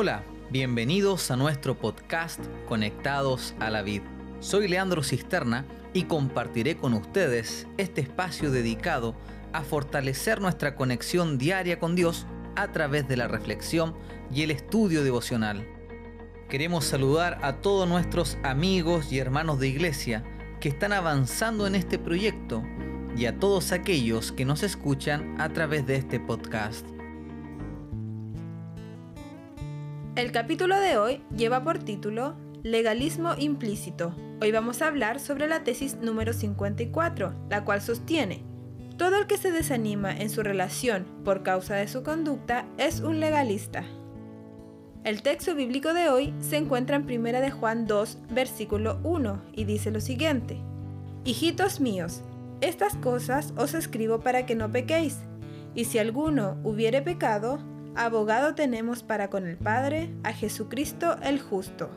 Hola, bienvenidos a nuestro podcast Conectados a la Vid. Soy Leandro Cisterna y compartiré con ustedes este espacio dedicado a fortalecer nuestra conexión diaria con Dios a través de la reflexión y el estudio devocional. Queremos saludar a todos nuestros amigos y hermanos de iglesia que están avanzando en este proyecto y a todos aquellos que nos escuchan a través de este podcast. El capítulo de hoy lleva por título Legalismo implícito. Hoy vamos a hablar sobre la tesis número 54, la cual sostiene, todo el que se desanima en su relación por causa de su conducta es un legalista. El texto bíblico de hoy se encuentra en 1 de Juan 2, versículo 1, y dice lo siguiente: Hijitos míos, estas cosas os escribo para que no pequéis, y si alguno hubiere pecado, abogado tenemos para con el Padre, a Jesucristo el justo.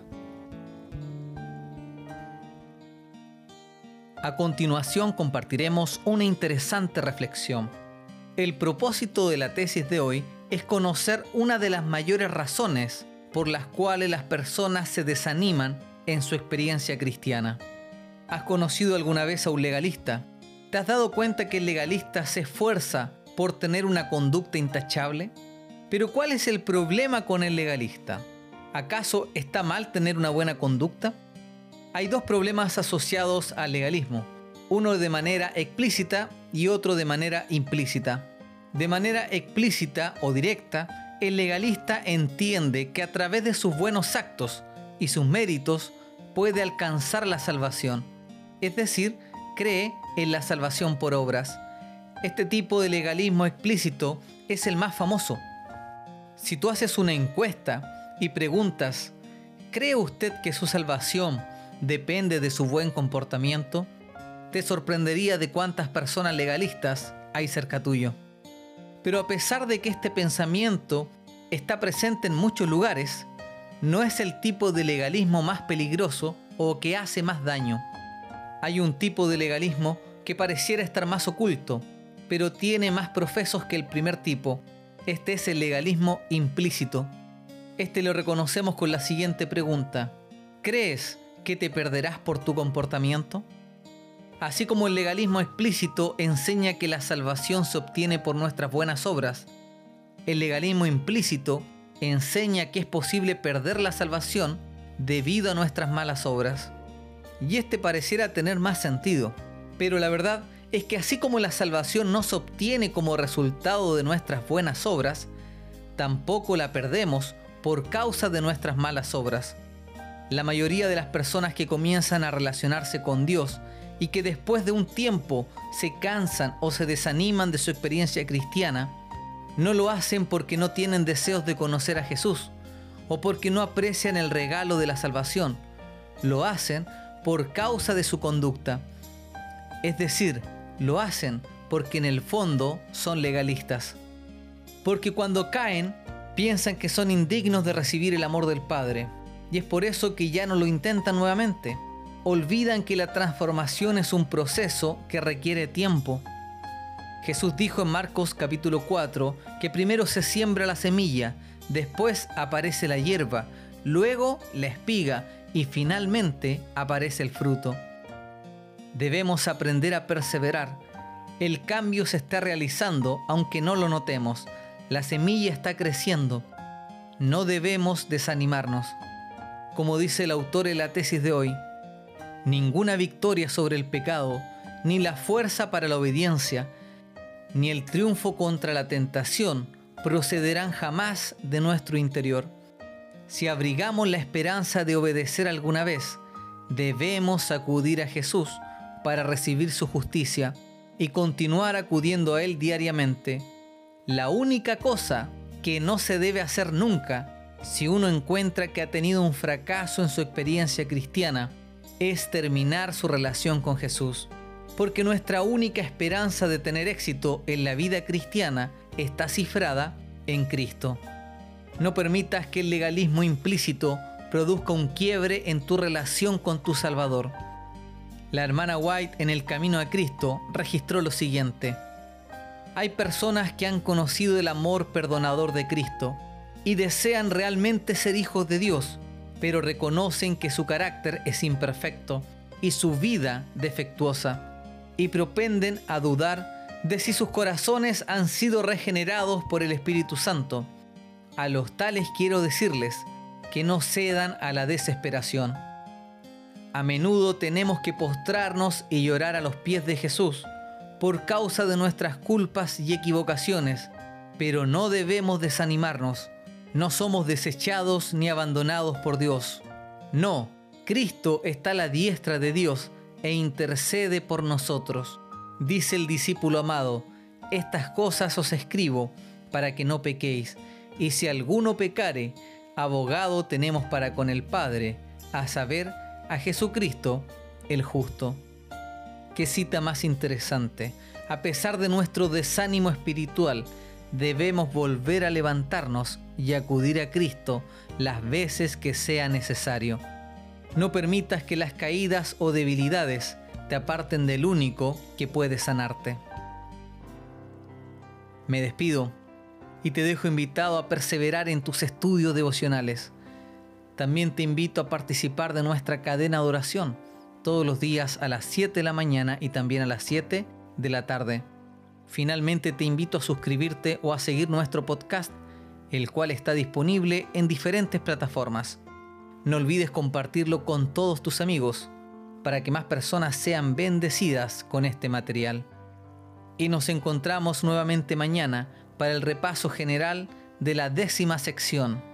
A continuación compartiremos una interesante reflexión. El propósito de la tesis de hoy es conocer una de las mayores razones por las cuales las personas se desaniman en su experiencia cristiana. ¿Has conocido alguna vez a un legalista? ¿Te has dado cuenta que el legalista se esfuerza por tener una conducta intachable? Pero ¿cuál es el problema con el legalista? ¿Acaso está mal tener una buena conducta? Hay dos problemas asociados al legalismo, uno de manera explícita y otro de manera implícita. De manera explícita o directa, el legalista entiende que a través de sus buenos actos y sus méritos puede alcanzar la salvación, es decir, cree en la salvación por obras. Este tipo de legalismo explícito es el más famoso si tú haces una encuesta y preguntas, ¿cree usted que su salvación depende de su buen comportamiento? Te sorprendería de cuántas personas legalistas hay cerca tuyo. Pero a pesar de que este pensamiento está presente en muchos lugares, no es el tipo de legalismo más peligroso o que hace más daño. Hay un tipo de legalismo que pareciera estar más oculto, pero tiene más profesos que el primer tipo, este es el legalismo implícito. Este lo reconocemos con la siguiente pregunta. ¿Crees que te perderás por tu comportamiento? Así como el legalismo explícito enseña que la salvación se obtiene por nuestras buenas obras, el legalismo implícito enseña que es posible perder la salvación debido a nuestras malas obras. Y este pareciera tener más sentido, pero la verdad es que así como la salvación no se obtiene como resultado de nuestras buenas obras, tampoco la perdemos por causa de nuestras malas obras. La mayoría de las personas que comienzan a relacionarse con Dios y que después de un tiempo se cansan o se desaniman de su experiencia cristiana, no lo hacen porque no tienen deseos de conocer a Jesús o porque no aprecian el regalo de la salvación. Lo hacen por causa de su conducta. Es decir, lo hacen porque en el fondo son legalistas. Porque cuando caen, piensan que son indignos de recibir el amor del Padre. Y es por eso que ya no lo intentan nuevamente. Olvidan que la transformación es un proceso que requiere tiempo. Jesús dijo en Marcos capítulo 4 que primero se siembra la semilla, después aparece la hierba, luego la espiga y finalmente aparece el fruto. Debemos aprender a perseverar. El cambio se está realizando aunque no lo notemos. La semilla está creciendo. No debemos desanimarnos. Como dice el autor en la tesis de hoy, ninguna victoria sobre el pecado, ni la fuerza para la obediencia, ni el triunfo contra la tentación procederán jamás de nuestro interior. Si abrigamos la esperanza de obedecer alguna vez, debemos acudir a Jesús para recibir su justicia y continuar acudiendo a Él diariamente. La única cosa que no se debe hacer nunca si uno encuentra que ha tenido un fracaso en su experiencia cristiana es terminar su relación con Jesús. Porque nuestra única esperanza de tener éxito en la vida cristiana está cifrada en Cristo. No permitas que el legalismo implícito produzca un quiebre en tu relación con tu Salvador la hermana White en el Camino a Cristo registró lo siguiente. Hay personas que han conocido el amor perdonador de Cristo, y desean realmente ser hijos de Dios, pero reconocen que su carácter es imperfecto y su vida defectuosa, y propenden a dudar de si sus corazones han sido regenerados por el Espíritu Santo. A los tales quiero decirles que no cedan a la desesperación. A menudo tenemos que postrarnos y llorar a los pies de Jesús por causa de nuestras culpas y equivocaciones, pero no debemos desanimarnos. No somos desechados ni abandonados por Dios. No, Cristo está a la diestra de Dios e intercede por nosotros. Dice el discípulo amado, estas cosas os escribo para que no pequéis, y si alguno pecare, abogado tenemos para con el Padre, a saber, a Jesucristo, el justo. Qué cita más interesante. A pesar de nuestro desánimo espiritual, debemos volver a levantarnos y acudir a Cristo las veces que sea necesario. No permitas que las caídas o debilidades te aparten del único que puede sanarte. Me despido y te dejo invitado a perseverar en tus estudios devocionales. También te invito a participar de nuestra cadena de oración todos los días a las 7 de la mañana y también a las 7 de la tarde. Finalmente te invito a suscribirte o a seguir nuestro podcast, el cual está disponible en diferentes plataformas. No olvides compartirlo con todos tus amigos para que más personas sean bendecidas con este material. Y nos encontramos nuevamente mañana para el repaso general de la décima sección.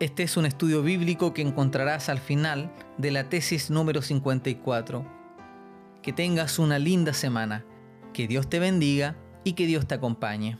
Este es un estudio bíblico que encontrarás al final de la tesis número 54. Que tengas una linda semana, que Dios te bendiga y que Dios te acompañe.